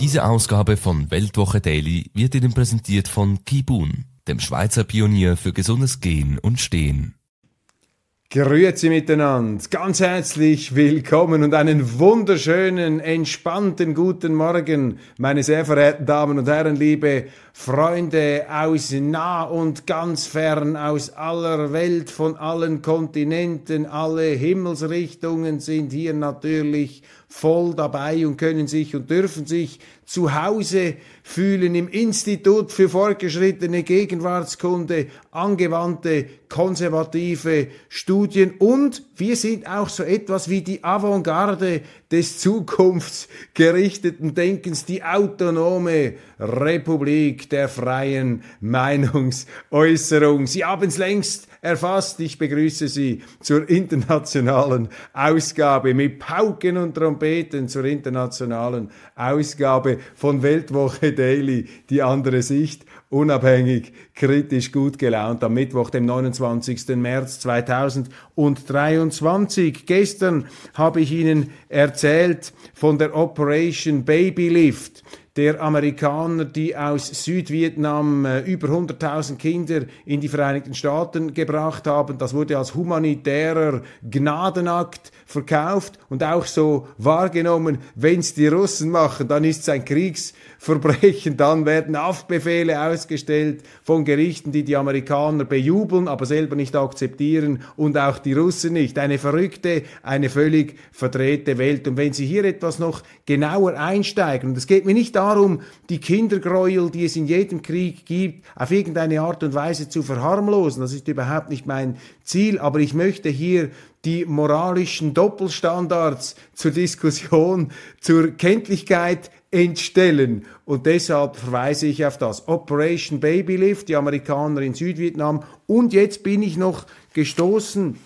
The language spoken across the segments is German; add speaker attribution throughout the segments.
Speaker 1: Diese Ausgabe von Weltwoche Daily wird Ihnen präsentiert von Kibun, dem Schweizer Pionier für gesundes Gehen und Stehen.
Speaker 2: Grüezi miteinander, ganz herzlich willkommen und einen wunderschönen, entspannten guten Morgen, meine sehr verehrten Damen und Herren, liebe Freunde aus nah und ganz fern, aus aller Welt, von allen Kontinenten, alle Himmelsrichtungen sind hier natürlich voll dabei und können sich und dürfen sich zu Hause fühlen im Institut für fortgeschrittene Gegenwartskunde, angewandte konservative Studien. Und wir sind auch so etwas wie die Avantgarde des zukunftsgerichteten Denkens, die autonome Republik der freien Meinungsäußerung. Sie haben es längst erfasst. Ich begrüße Sie zur internationalen Ausgabe mit Pauken und Trompeten zur internationalen Ausgabe von Weltwoche Daily, die andere Sicht unabhängig, kritisch, gut gelaunt am Mittwoch, dem 29. März 2023. Gestern habe ich Ihnen erzählt von der Operation Babylift der Amerikaner, die aus Südvietnam äh, über 100.000 Kinder in die Vereinigten Staaten gebracht haben. Das wurde als humanitärer Gnadenakt verkauft und auch so wahrgenommen, wenn es die Russen machen, dann ist es ein Kriegsverbrechen, dann werden Haftbefehle ausgestellt von Gerichten, die die Amerikaner bejubeln, aber selber nicht akzeptieren und auch die Russen nicht. Eine verrückte, eine völlig verdrehte Welt. Und wenn Sie hier etwas noch genauer einsteigen, und es geht mir nicht darum, darum, die Kindergräuel, die es in jedem Krieg gibt, auf irgendeine Art und Weise zu verharmlosen. Das ist überhaupt nicht mein Ziel, aber ich möchte hier die moralischen Doppelstandards zur Diskussion, zur Kenntlichkeit entstellen. Und deshalb verweise ich auf das Operation Babylift, die Amerikaner in Südvietnam. Und jetzt bin ich noch gestoßen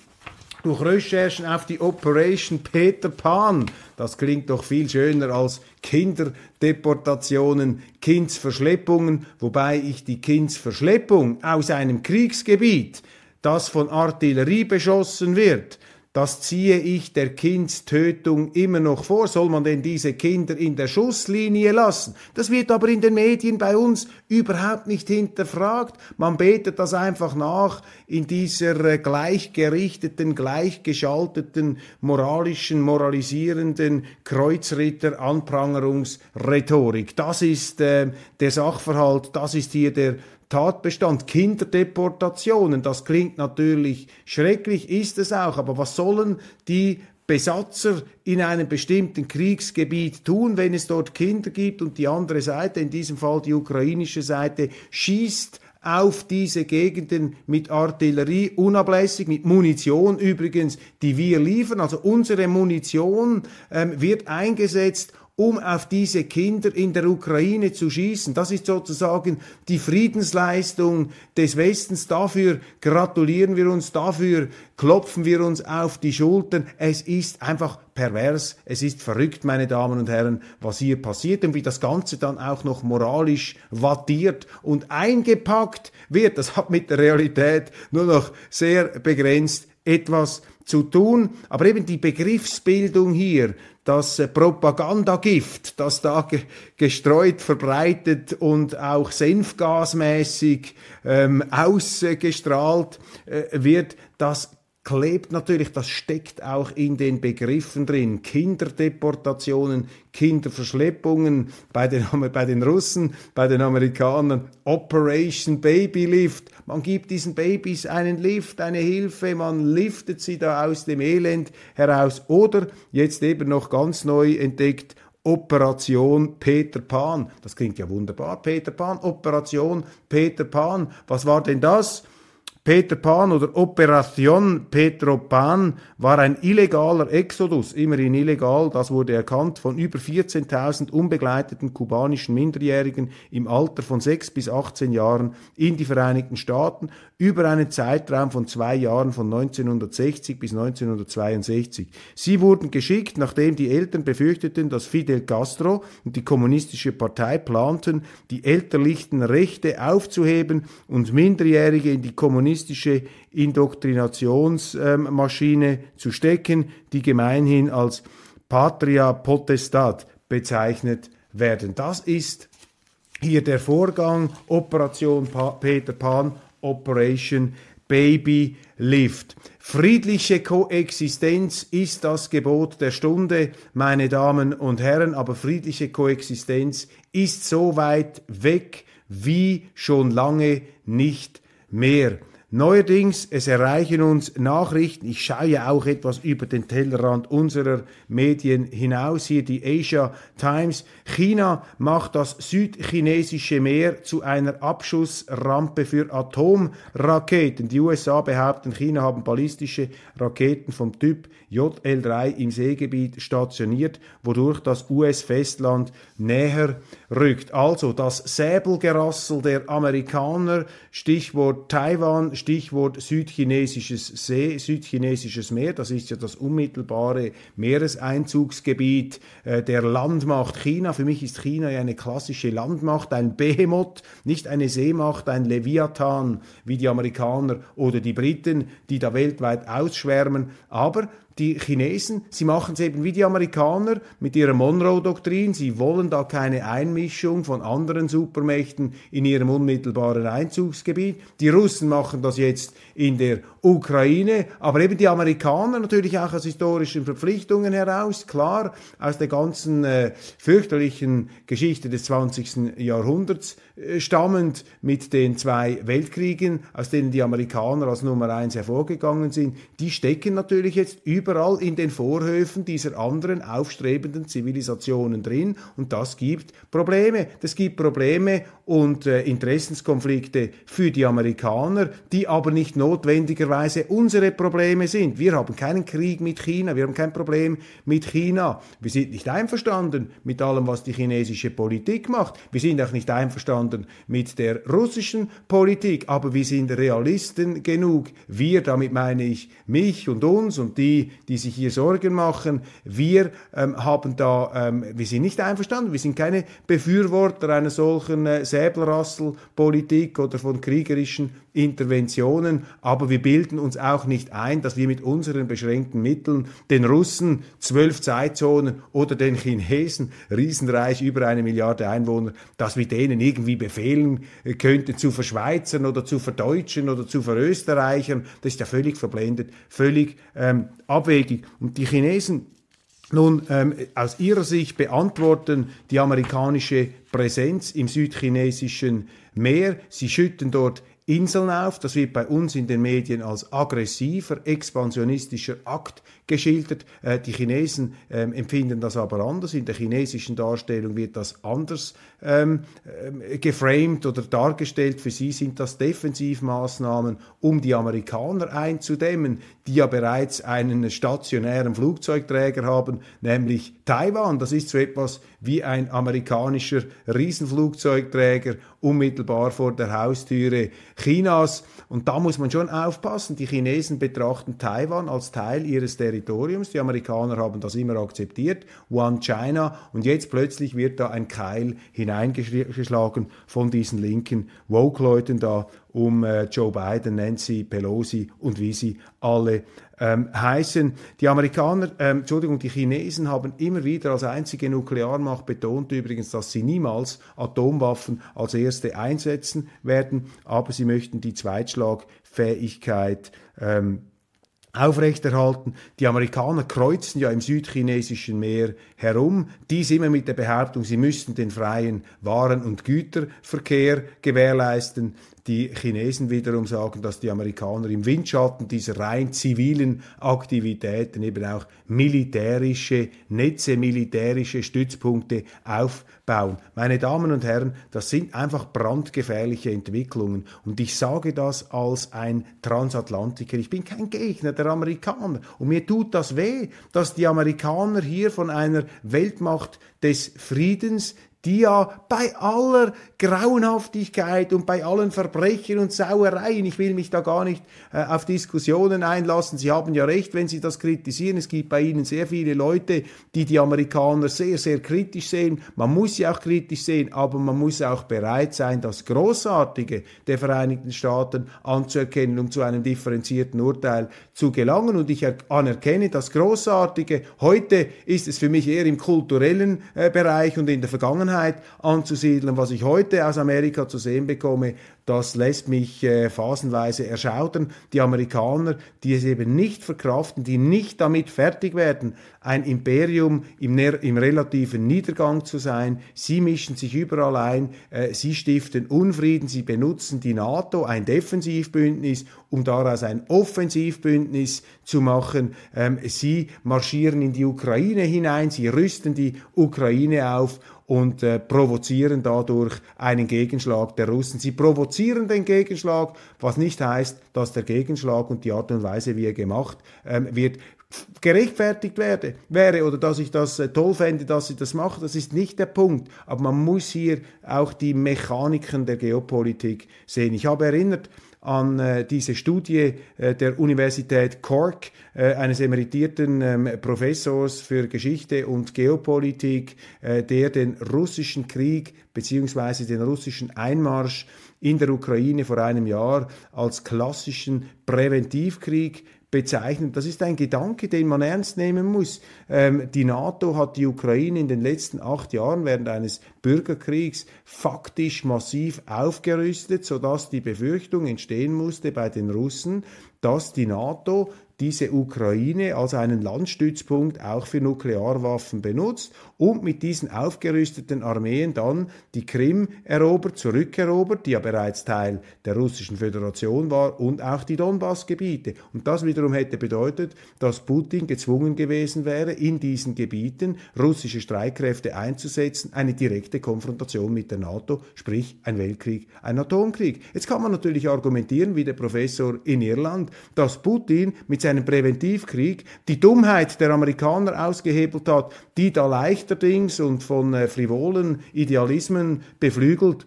Speaker 2: durch Recherchen auf die Operation Peter Pan. Das klingt doch viel schöner als Kinderdeportationen, Kindsverschleppungen, wobei ich die Kindsverschleppung aus einem Kriegsgebiet, das von Artillerie beschossen wird, das ziehe ich der Kindstötung immer noch vor. Soll man denn diese Kinder in der Schusslinie lassen? Das wird aber in den Medien bei uns überhaupt nicht hinterfragt. Man betet das einfach nach in dieser äh, gleichgerichteten, gleichgeschalteten, moralischen, moralisierenden Kreuzritter-Anprangerungsrhetorik. Das ist äh, der Sachverhalt, das ist hier der Tatbestand, Kinderdeportationen, das klingt natürlich schrecklich, ist es auch, aber was sollen die Besatzer in einem bestimmten Kriegsgebiet tun, wenn es dort Kinder gibt und die andere Seite, in diesem Fall die ukrainische Seite, schießt auf diese Gegenden mit Artillerie unablässig, mit Munition übrigens, die wir liefern. Also unsere Munition ähm, wird eingesetzt, um auf diese Kinder in der Ukraine zu schießen. Das ist sozusagen die Friedensleistung des Westens. Dafür gratulieren wir uns, dafür klopfen wir uns auf die Schultern. Es ist einfach pervers, es ist verrückt, meine Damen und Herren, was hier passiert und wie das Ganze dann auch noch moralisch wattiert und eingepackt wird. Das hat mit der Realität nur noch sehr begrenzt etwas zu tun. Aber eben die Begriffsbildung hier, das äh, Propagandagift, das da ge gestreut, verbreitet und auch senfgasmäßig ähm, ausgestrahlt äh, wird, das klebt natürlich, das steckt auch in den Begriffen drin. Kinderdeportationen, Kinderverschleppungen bei den, bei den Russen, bei den Amerikanern, Operation Baby Lift. Man gibt diesen Babys einen Lift, eine Hilfe, man liftet sie da aus dem Elend heraus. Oder jetzt eben noch ganz neu entdeckt, Operation Peter Pan. Das klingt ja wunderbar, Peter Pan, Operation Peter Pan. Was war denn das? Peter Pan oder Operation Petro Pan war ein illegaler Exodus, immerhin illegal, das wurde erkannt, von über 14.000 unbegleiteten kubanischen Minderjährigen im Alter von 6 bis 18 Jahren in die Vereinigten Staaten über einen Zeitraum von zwei Jahren von 1960 bis 1962. Sie wurden geschickt, nachdem die Eltern befürchteten, dass Fidel Castro und die kommunistische Partei planten, die elterlichen Rechte aufzuheben und Minderjährige in die kommunistische kommunistische Indoktrinationsmaschine zu stecken, die gemeinhin als Patria Potestat bezeichnet werden. Das ist hier der Vorgang Operation pa Peter Pan, Operation Baby Lift. Friedliche Koexistenz ist das Gebot der Stunde, meine Damen und Herren, aber friedliche Koexistenz ist so weit weg wie schon lange nicht mehr. Neuerdings, es erreichen uns Nachrichten, ich schaue ja auch etwas über den Tellerrand unserer Medien hinaus, hier die Asia Times. China macht das südchinesische Meer zu einer Abschussrampe für Atomraketen. Die USA behaupten, China haben ballistische Raketen vom Typ JL3 im Seegebiet stationiert, wodurch das US-Festland näher rückt. Also das Säbelgerassel der Amerikaner, Stichwort Taiwan, Stichwort südchinesisches See, südchinesisches Meer, das ist ja das unmittelbare Meereseinzugsgebiet äh, der Landmacht China. Für mich ist China ja eine klassische Landmacht, ein Behemoth, nicht eine Seemacht, ein Leviathan wie die Amerikaner oder die Briten, die da weltweit ausschwärmen. Aber die Chinesen, sie machen es eben wie die Amerikaner mit ihrer Monroe-Doktrin. Sie wollen da keine Einmischung von anderen Supermächten in ihrem unmittelbaren Einzugsgebiet. Die Russen machen das jetzt in der Ukraine, aber eben die Amerikaner natürlich auch aus historischen Verpflichtungen heraus, klar, aus der ganzen äh, fürchterlichen Geschichte des 20. Jahrhunderts äh, stammend mit den zwei Weltkriegen, aus denen die Amerikaner als Nummer eins hervorgegangen sind, die stecken natürlich jetzt überall in den Vorhöfen dieser anderen aufstrebenden Zivilisationen drin und das gibt Probleme. Das gibt Probleme und äh, Interessenskonflikte für die Amerikaner, die aber nicht notwendigerweise unsere Probleme sind. Wir haben keinen Krieg mit China, wir haben kein Problem mit China. Wir sind nicht einverstanden mit allem, was die chinesische Politik macht. Wir sind auch nicht einverstanden mit der russischen Politik, aber wir sind Realisten genug. Wir, damit meine ich mich und uns und die, die sich hier Sorgen machen, wir ähm, haben da, ähm, wir sind nicht einverstanden, wir sind keine Befürworter einer solchen äh, Säbelrasselpolitik oder von kriegerischen Interventionen, aber wir bilden uns auch nicht ein, dass wir mit unseren beschränkten Mitteln den Russen zwölf Zeitzonen oder den Chinesen, Riesenreich über eine Milliarde Einwohner, dass wir denen irgendwie befehlen könnten zu verschweizern oder zu verdeutschen oder zu verösterreichern. Das ist ja völlig verblendet, völlig ähm, abwegig. Und die Chinesen nun, ähm, aus ihrer Sicht beantworten die amerikanische Präsenz im südchinesischen Meer. Sie schütten dort Inseln auf. Das wird bei uns in den Medien als aggressiver, expansionistischer Akt geschildert. Äh, die Chinesen ähm, empfinden das aber anders. In der chinesischen Darstellung wird das anders ähm, äh, geframed oder dargestellt. Für sie sind das Defensivmaßnahmen, um die Amerikaner einzudämmen, die ja bereits einen stationären Flugzeugträger haben, nämlich Taiwan. Das ist so etwas wie ein amerikanischer Riesenflugzeugträger unmittelbar vor der Haustüre Chinas. Und da muss man schon aufpassen. Die Chinesen betrachten Taiwan als Teil ihres Territoriums. Die Amerikaner haben das immer akzeptiert. One China. Und jetzt plötzlich wird da ein Keil hineingeschlagen von diesen linken Woke-Leuten da um äh, Joe Biden, Nancy Pelosi und wie sie alle ähm, heißen. Die Amerikaner, ähm, Entschuldigung, die Chinesen haben immer wieder als einzige Nuklearmacht betont übrigens, dass sie niemals Atomwaffen als erste einsetzen werden, aber sie möchten die Zweitschlagfähigkeit ähm, aufrechterhalten. Die Amerikaner kreuzen ja im südchinesischen Meer herum, dies immer mit der Behauptung, sie müssten den freien Waren- und Güterverkehr gewährleisten. Die Chinesen wiederum sagen, dass die Amerikaner im Windschatten dieser rein zivilen Aktivitäten eben auch militärische Netze, militärische Stützpunkte aufbauen. Meine Damen und Herren, das sind einfach brandgefährliche Entwicklungen. Und ich sage das als ein Transatlantiker. Ich bin kein Gegner der Amerikaner. Und mir tut das weh, dass die Amerikaner hier von einer Weltmacht des Friedens die ja bei aller Grauenhaftigkeit und bei allen Verbrechen und Sauereien, ich will mich da gar nicht äh, auf Diskussionen einlassen, Sie haben ja recht, wenn Sie das kritisieren, es gibt bei Ihnen sehr viele Leute, die die Amerikaner sehr, sehr kritisch sehen, man muss sie auch kritisch sehen, aber man muss auch bereit sein, das Großartige der Vereinigten Staaten anzuerkennen, um zu einem differenzierten Urteil zu gelangen. Und ich anerkenne das Großartige, heute ist es für mich eher im kulturellen äh, Bereich und in der Vergangenheit Vergangenheit anzusiedeln. Was ich heute aus Amerika zu sehen bekomme, das lässt mich äh, phasenweise erschaudern. Die Amerikaner, die es eben nicht verkraften, die nicht damit fertig werden, ein Imperium im, im relativen Niedergang zu sein. Sie mischen sich überall ein, äh, sie stiften Unfrieden, sie benutzen die NATO, ein Defensivbündnis, um daraus ein Offensivbündnis zu machen. Ähm, sie marschieren in die Ukraine hinein, sie rüsten die Ukraine auf und äh, provozieren dadurch einen Gegenschlag der Russen. Sie provozieren den Gegenschlag, was nicht heißt, dass der Gegenschlag und die Art und Weise, wie er gemacht ähm, wird, gerechtfertigt werde, wäre oder dass ich das äh, toll fände, dass sie das machen, das ist nicht der Punkt. Aber man muss hier auch die Mechaniken der Geopolitik sehen. Ich habe erinnert, an äh, diese Studie äh, der Universität Cork, äh, eines emeritierten ähm, Professors für Geschichte und Geopolitik, äh, der den russischen Krieg beziehungsweise den russischen Einmarsch in der Ukraine vor einem Jahr als klassischen Präventivkrieg bezeichnet. Das ist ein Gedanke, den man ernst nehmen muss. Ähm, die NATO hat die Ukraine in den letzten acht Jahren während eines Bürgerkriegs faktisch massiv aufgerüstet, sodass die Befürchtung entstehen musste bei den Russen, dass die NATO diese Ukraine als einen Landstützpunkt auch für Nuklearwaffen benutzt und mit diesen aufgerüsteten Armeen dann die Krim erobert, zurückerobert, die ja bereits Teil der russischen Föderation war und auch die Donbassgebiete. Und das wiederum hätte bedeutet, dass Putin gezwungen gewesen wäre, in diesen Gebieten russische Streitkräfte einzusetzen, eine direkte Konfrontation mit der NATO, sprich ein Weltkrieg, ein Atomkrieg. Jetzt kann man natürlich argumentieren, wie der Professor in Irland, dass Putin mit seinem Präventivkrieg, die Dummheit der Amerikaner ausgehebelt hat, die da leichterdings und von äh, frivolen Idealismen beflügelt.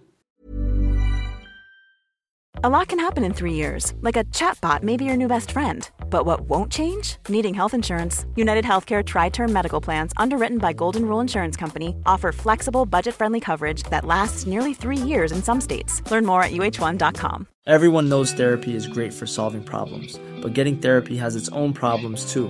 Speaker 3: A lot can happen in three years, like a chatbot may be your new best friend. But what won't change? Needing health insurance. United Healthcare Tri Term Medical Plans, underwritten by Golden Rule Insurance Company, offer flexible, budget friendly coverage that lasts nearly three years in some states. Learn more at uh1.com.
Speaker 4: Everyone knows therapy is great for solving problems, but getting therapy has its own problems too,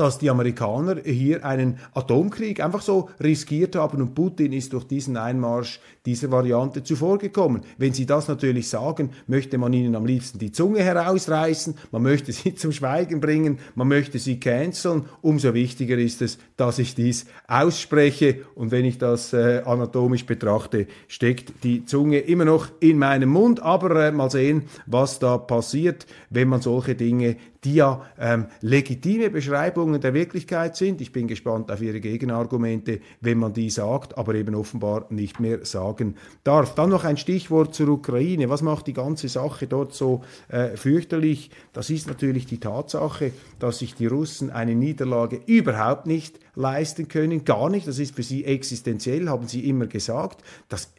Speaker 2: dass die Amerikaner hier einen Atomkrieg einfach so riskiert haben und Putin ist durch diesen Einmarsch dieser Variante zuvorgekommen. Wenn Sie das natürlich sagen, möchte man ihnen am liebsten die Zunge herausreißen, man möchte sie zum Schweigen bringen, man möchte sie canceln. Umso wichtiger ist es, dass ich dies ausspreche und wenn ich das äh, anatomisch betrachte, steckt die Zunge immer noch in meinem Mund, aber äh, mal sehen, was da passiert, wenn man solche Dinge die ja ähm, legitime Beschreibungen der Wirklichkeit sind. Ich bin gespannt auf Ihre Gegenargumente, wenn man die sagt, aber eben offenbar nicht mehr sagen darf. Dann noch ein Stichwort zur Ukraine. Was macht die ganze Sache dort so äh, fürchterlich? Das ist natürlich die Tatsache, dass sich die Russen eine Niederlage überhaupt nicht leisten können, gar nicht. Das ist für sie existenziell, haben sie immer gesagt. Das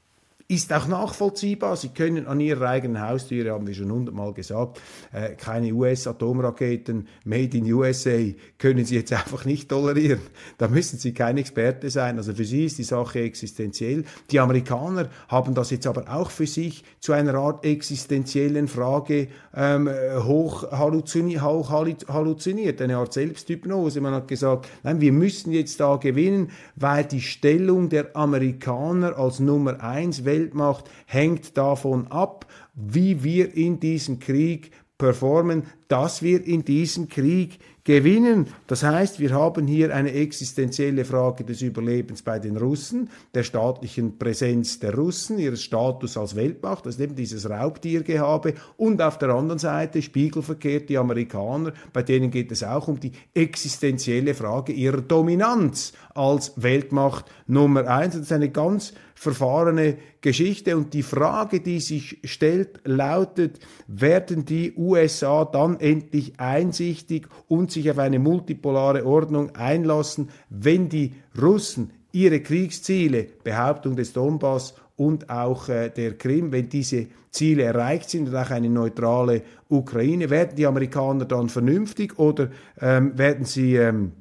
Speaker 2: ist auch nachvollziehbar. Sie können an ihrer eigenen Haustüre, haben wir schon hundertmal gesagt, äh, keine US-Atomraketen made in USA können sie jetzt einfach nicht tolerieren. Da müssen sie kein Experte sein. Also für sie ist die Sache existenziell. Die Amerikaner haben das jetzt aber auch für sich zu einer Art existenziellen Frage ähm, hoch, halluziniert, hoch halluziniert, eine Art Selbsthypnose. Man hat gesagt, nein, wir müssen jetzt da gewinnen, weil die Stellung der Amerikaner als Nummer eins Welt Weltmacht hängt davon ab, wie wir in diesem Krieg performen, dass wir in diesem Krieg gewinnen. Das heißt, wir haben hier eine existenzielle Frage des Überlebens bei den Russen, der staatlichen Präsenz der Russen, ihres Status als Weltmacht, das ist eben dieses Raubtiergehabe. Und auf der anderen Seite spiegelverkehrt die Amerikaner, bei denen geht es auch um die existenzielle Frage ihrer Dominanz als Weltmacht Nummer eins. Das ist eine ganz verfahrene Geschichte. Und die Frage, die sich stellt, lautet, werden die USA dann endlich einsichtig und sich auf eine multipolare Ordnung einlassen, wenn die Russen ihre Kriegsziele, Behauptung des Donbass und auch äh, der Krim, wenn diese Ziele erreicht sind und auch eine neutrale Ukraine, werden die Amerikaner dann vernünftig oder ähm, werden sie ähm,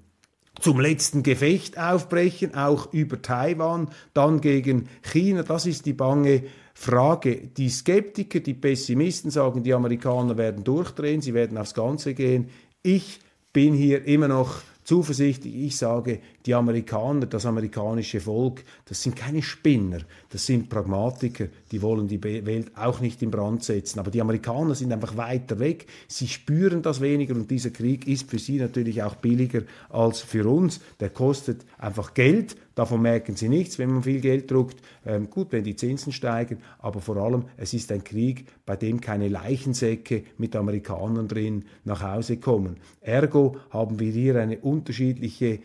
Speaker 2: zum letzten Gefecht aufbrechen, auch über Taiwan, dann gegen China. Das ist die bange Frage. Die Skeptiker, die Pessimisten sagen, die Amerikaner werden durchdrehen, sie werden aufs Ganze gehen. Ich bin hier immer noch zuversichtlich. Ich sage, die Amerikaner, das amerikanische Volk, das sind keine Spinner, das sind Pragmatiker, die wollen die Welt auch nicht in Brand setzen. Aber die Amerikaner sind einfach weiter weg, sie spüren das weniger und dieser Krieg ist für sie natürlich auch billiger als für uns. Der kostet einfach Geld, davon merken sie nichts, wenn man viel Geld druckt. Ähm, gut, wenn die Zinsen steigen, aber vor allem, es ist ein Krieg, bei dem keine Leichensäcke mit Amerikanern drin nach Hause kommen. Ergo haben wir hier eine unterschiedliche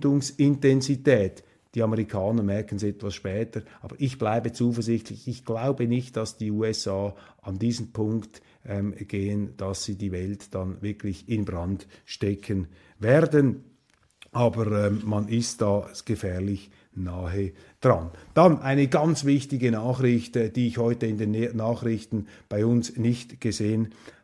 Speaker 2: Empfindungsintensität. Die Amerikaner merken es etwas später, aber ich bleibe zuversichtlich. Ich glaube nicht, dass die USA an diesen Punkt ähm, gehen, dass sie die Welt dann wirklich in Brand stecken werden. Aber ähm, man ist da gefährlich nahe dran. Dann eine ganz wichtige Nachricht, äh, die ich heute in den Nachrichten bei uns nicht gesehen habe.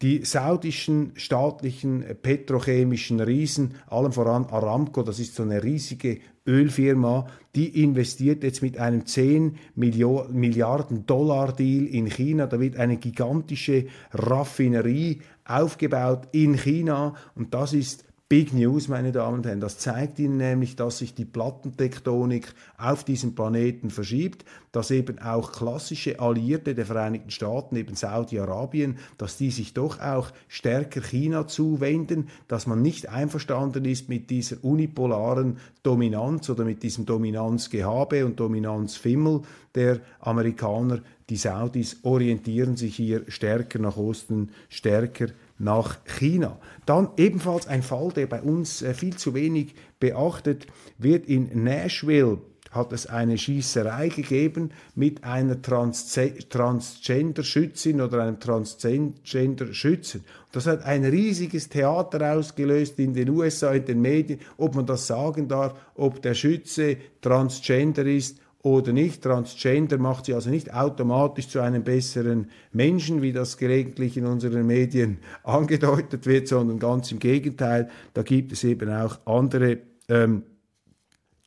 Speaker 2: Die saudischen staatlichen petrochemischen Riesen, allem voran Aramco, das ist so eine riesige Ölfirma, die investiert jetzt mit einem 10 Milliarden Dollar Deal in China. Da wird eine gigantische Raffinerie aufgebaut in China und das ist Big News, meine Damen und Herren. Das zeigt Ihnen nämlich, dass sich die Plattentektonik auf diesem Planeten verschiebt, dass eben auch klassische Alliierte der Vereinigten Staaten, eben Saudi-Arabien, dass die sich doch auch stärker China zuwenden, dass man nicht einverstanden ist mit dieser unipolaren Dominanz oder mit diesem Dominanzgehabe und Dominanzfimmel der Amerikaner. Die Saudis orientieren sich hier stärker nach Osten, stärker nach China. Dann ebenfalls ein Fall, der bei uns äh, viel zu wenig beachtet wird. In Nashville hat es eine Schießerei gegeben mit einer Trans Transgender-Schützin oder einem Transgender-Schützen. Das hat ein riesiges Theater ausgelöst in den USA, in den Medien, ob man das sagen darf, ob der Schütze Transgender ist oder nicht. Transgender macht sie also nicht automatisch zu einem besseren Menschen, wie das gelegentlich in unseren Medien angedeutet wird, sondern ganz im Gegenteil. Da gibt es eben auch andere ähm,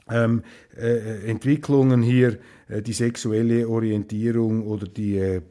Speaker 2: ähm, äh, Entwicklungen hier, äh, die sexuelle Orientierung oder die äh,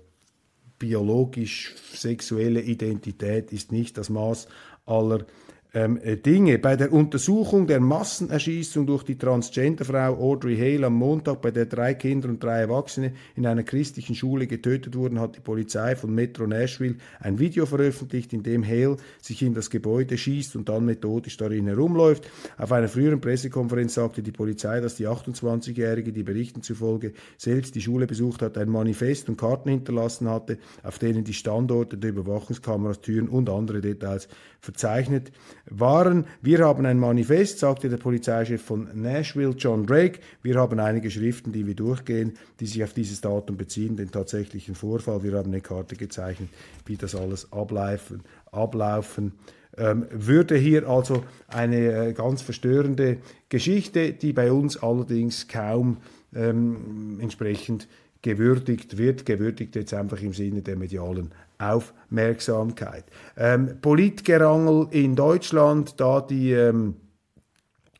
Speaker 2: biologisch-sexuelle Identität ist nicht das Maß aller ähm, äh, Dinge. Bei der Untersuchung der Massenerschießung durch die Transgenderfrau Audrey Hale am Montag, bei der drei Kinder und drei Erwachsene in einer christlichen Schule getötet wurden, hat die Polizei von Metro Nashville ein Video veröffentlicht, in dem Hale sich in das Gebäude schießt und dann methodisch darin herumläuft. Auf einer früheren Pressekonferenz sagte die Polizei, dass die 28-Jährige, die Berichten zufolge selbst die Schule besucht hat, ein Manifest und Karten hinterlassen hatte, auf denen die Standorte der Überwachungskameras, Türen und andere Details verzeichnet waren. Wir haben ein Manifest, sagte der Polizeichef von Nashville, John Drake. Wir haben einige Schriften, die wir durchgehen, die sich auf dieses Datum beziehen, den tatsächlichen Vorfall. Wir haben eine Karte gezeichnet, wie das alles ablaufen, ablaufen ähm, würde hier also eine äh, ganz verstörende Geschichte, die bei uns allerdings kaum ähm, entsprechend gewürdigt wird, gewürdigt jetzt einfach im Sinne der medialen Aufmerksamkeit. Ähm, Politgerangel in Deutschland, da die ähm,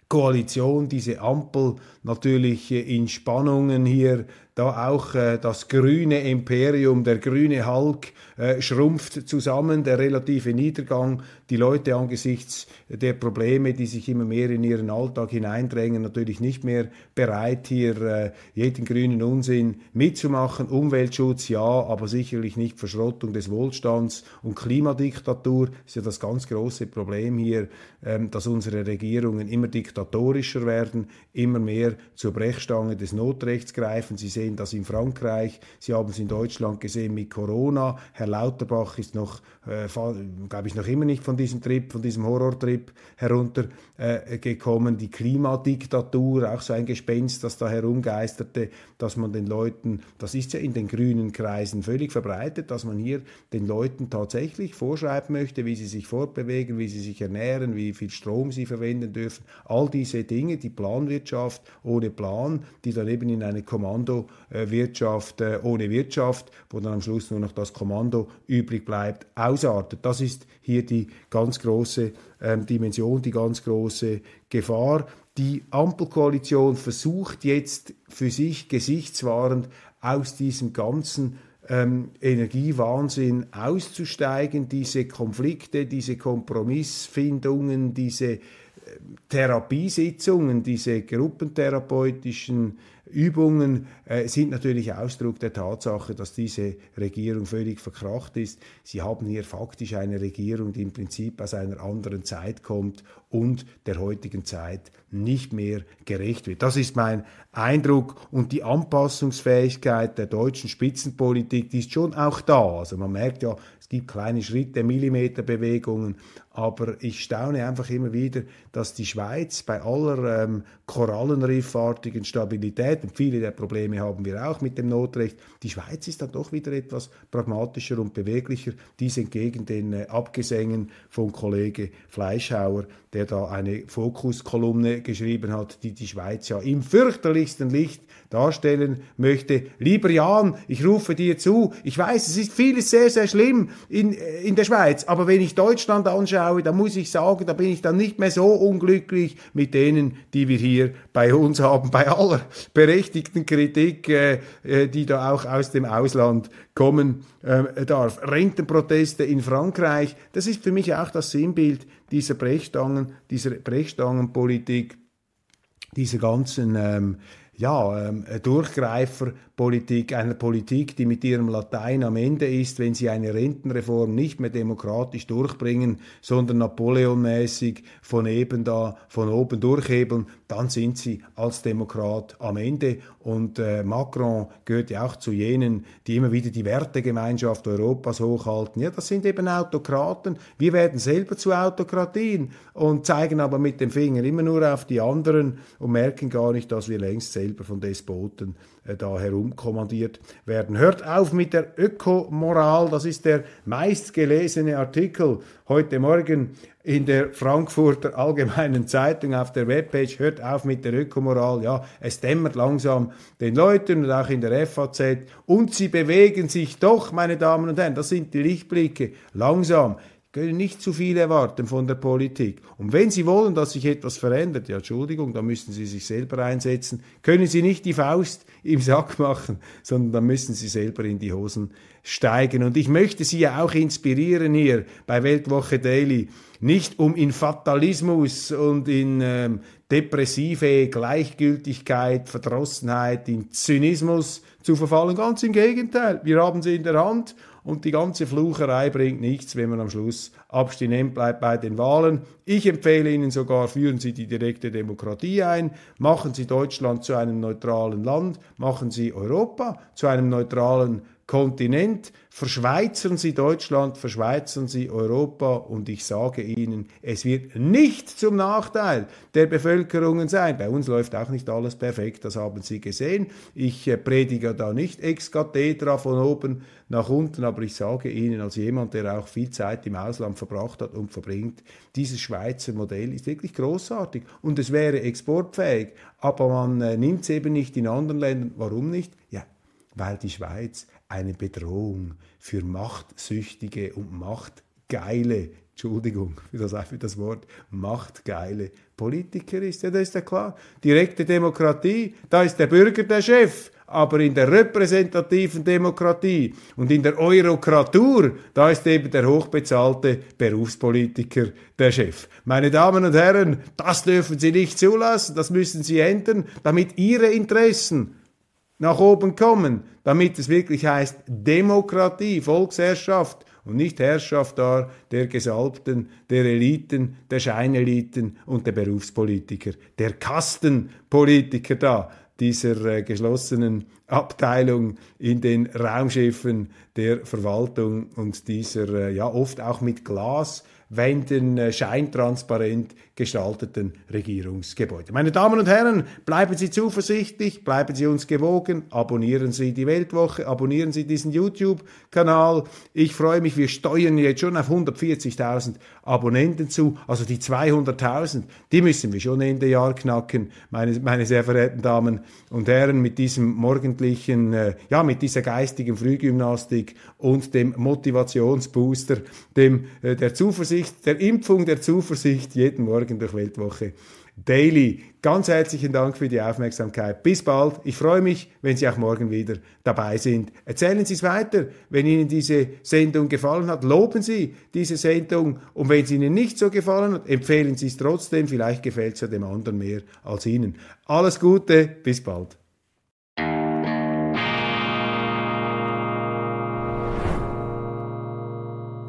Speaker 2: Koalition, diese Ampel natürlich in Spannungen hier da auch äh, das grüne Imperium, der grüne Hulk äh, schrumpft zusammen, der relative Niedergang, die Leute angesichts der Probleme, die sich immer mehr in ihren Alltag hineindrängen, natürlich nicht mehr bereit, hier äh, jeden grünen Unsinn mitzumachen. Umweltschutz ja, aber sicherlich nicht Verschrottung des Wohlstands und Klimadiktatur ist ja das ganz große Problem hier, ähm, dass unsere Regierungen immer diktatorischer werden, immer mehr zur Brechstange des Notrechts greifen. Sie sehen das in Frankreich, Sie haben es in Deutschland gesehen mit Corona. Herr Lauterbach ist noch, äh, glaube ich, noch immer nicht von diesem Trip, von diesem Horrortrip heruntergekommen. Äh, die Klimadiktatur, auch so ein Gespenst, das da herumgeisterte, dass man den Leuten, das ist ja in den grünen Kreisen völlig verbreitet, dass man hier den Leuten tatsächlich vorschreiben möchte, wie sie sich fortbewegen, wie sie sich ernähren, wie viel Strom sie verwenden dürfen. All diese Dinge, die Planwirtschaft ohne Plan, die dann eben in eine Kommandowirtschaft äh, ohne Wirtschaft, wo dann am Schluss nur noch das Kommando übrig bleibt, ausartet. Das ist hier die ganz große ähm, Dimension, die ganz große Gefahr. Die Ampelkoalition versucht jetzt für sich gesichtswahrend aus diesem ganzen ähm, Energiewahnsinn auszusteigen, diese Konflikte, diese Kompromissfindungen, diese äh, Therapiesitzungen, diese gruppentherapeutischen Übungen äh, sind natürlich Ausdruck der Tatsache, dass diese Regierung völlig verkracht ist. Sie haben hier faktisch eine Regierung, die im Prinzip aus einer anderen Zeit kommt und der heutigen Zeit nicht mehr gerecht wird. Das ist mein Eindruck und die Anpassungsfähigkeit der deutschen Spitzenpolitik, die ist schon auch da. Also man merkt ja, es gibt kleine Schritte, Millimeterbewegungen, aber ich staune einfach immer wieder, dass die Schweiz bei aller ähm, korallenriffartigen Stabilität, und viele der Probleme haben wir auch mit dem Notrecht, die Schweiz ist dann doch wieder etwas pragmatischer und beweglicher, dies entgegen den äh, Abgesängen von Kollege Fleischhauer, der da eine Fokuskolumne geschrieben hat, die die Schweiz ja im fürchterlichsten Licht darstellen möchte. Lieber Jan, ich rufe dir zu, ich weiß, es ist vieles sehr, sehr schlimm in, in der Schweiz, aber wenn ich Deutschland anschaue, dann muss ich sagen, da bin ich dann nicht mehr so unglücklich mit denen, die wir hier bei uns haben, bei aller berechtigten Kritik, äh, äh die da auch aus dem Ausland kommen äh, darf. Rentenproteste in Frankreich, das ist für mich auch das Sinnbild dieser Brechstangen, dieser Brechstangenpolitik, dieser ganzen ähm, ja, ähm, Durchgreiferpolitik, einer Politik, die mit ihrem Latein am Ende ist, wenn sie eine Rentenreform nicht mehr demokratisch durchbringen, sondern Napoleonmäßig von eben da, von oben durchhebeln, dann sind sie als Demokrat am Ende. Und äh, Macron gehört ja auch zu jenen, die immer wieder die Wertegemeinschaft Europas hochhalten. Ja, das sind eben Autokraten. Wir werden selber zu Autokratien und zeigen aber mit dem Finger immer nur auf die anderen und merken gar nicht, dass wir längst selber selber von Despoten äh, da herumkommandiert werden. Hört auf mit der Ökomoral, das ist der meistgelesene Artikel heute Morgen in der Frankfurter Allgemeinen Zeitung auf der Webpage. Hört auf mit der Ökomoral. Ja, es dämmert langsam den Leuten und auch in der FAZ. Und sie bewegen sich doch, meine Damen und Herren. Das sind die Lichtblicke. Langsam können nicht zu viel erwarten von der Politik. Und wenn Sie wollen, dass sich etwas verändert, ja, Entschuldigung, dann müssen Sie sich selber einsetzen. Können Sie nicht die Faust im Sack machen, sondern dann müssen Sie selber in die Hosen steigen. Und ich möchte Sie ja auch inspirieren hier bei Weltwoche Daily, nicht um in Fatalismus und in ähm, depressive Gleichgültigkeit, Verdrossenheit, in Zynismus zu verfallen. Ganz im Gegenteil. Wir haben sie in der Hand und die ganze Flucherei bringt nichts, wenn man am Schluss abstinent bleibt bei den Wahlen. Ich empfehle Ihnen sogar, führen Sie die direkte Demokratie ein, machen Sie Deutschland zu einem neutralen Land, machen Sie Europa zu einem neutralen Kontinent. Verschweizern Sie Deutschland, verschweizern Sie Europa und ich sage Ihnen, es wird nicht zum Nachteil der Bevölkerungen sein. Bei uns läuft auch nicht alles perfekt, das haben Sie gesehen. Ich äh, predige da nicht ex cathedra von oben nach unten, aber ich sage Ihnen als jemand, der auch viel Zeit im Ausland verbracht hat und verbringt, dieses Schweizer Modell ist wirklich großartig und es wäre exportfähig, aber man äh, nimmt es eben nicht in anderen Ländern. Warum nicht? Ja, weil die Schweiz eine Bedrohung für machtsüchtige und machtgeile, Entschuldigung für das, für das Wort, machtgeile Politiker ist. Ja, das ist ja klar. Direkte Demokratie, da ist der Bürger der Chef. Aber in der repräsentativen Demokratie und in der Eurokratur, da ist eben der hochbezahlte Berufspolitiker der Chef. Meine Damen und Herren, das dürfen Sie nicht zulassen, das müssen Sie ändern, damit Ihre Interessen nach oben kommen, damit es wirklich heißt Demokratie, Volksherrschaft und nicht Herrschaft der Gesalbten, der Eliten, der Scheineliten und der Berufspolitiker, der Kastenpolitiker da, dieser äh, geschlossenen Abteilung in den Raumschiffen der Verwaltung und dieser äh, ja oft auch mit Glas Wänden äh, scheintransparent gestalteten Regierungsgebäude. Meine Damen und Herren, bleiben Sie zuversichtlich, bleiben Sie uns gewogen, abonnieren Sie die Weltwoche, abonnieren Sie diesen YouTube-Kanal. Ich freue mich, wir steuern jetzt schon auf 140.000 Abonnenten zu, also die 200.000, die müssen wir schon Ende Jahr knacken, meine, meine sehr verehrten Damen und Herren, mit diesem morgendlichen, äh, ja, mit dieser geistigen Frühgymnastik und dem Motivationsbooster, dem, äh, der Zuversicht, der Impfung der Zuversicht jeden Morgen durch Weltwoche Daily. Ganz herzlichen Dank für die Aufmerksamkeit. Bis bald. Ich freue mich, wenn Sie auch morgen wieder dabei sind. Erzählen Sie es weiter, wenn Ihnen diese Sendung gefallen hat. Loben Sie diese Sendung. Und wenn es Ihnen nicht so gefallen hat, empfehlen Sie es trotzdem. Vielleicht gefällt es ja dem anderen mehr als Ihnen. Alles Gute. Bis bald.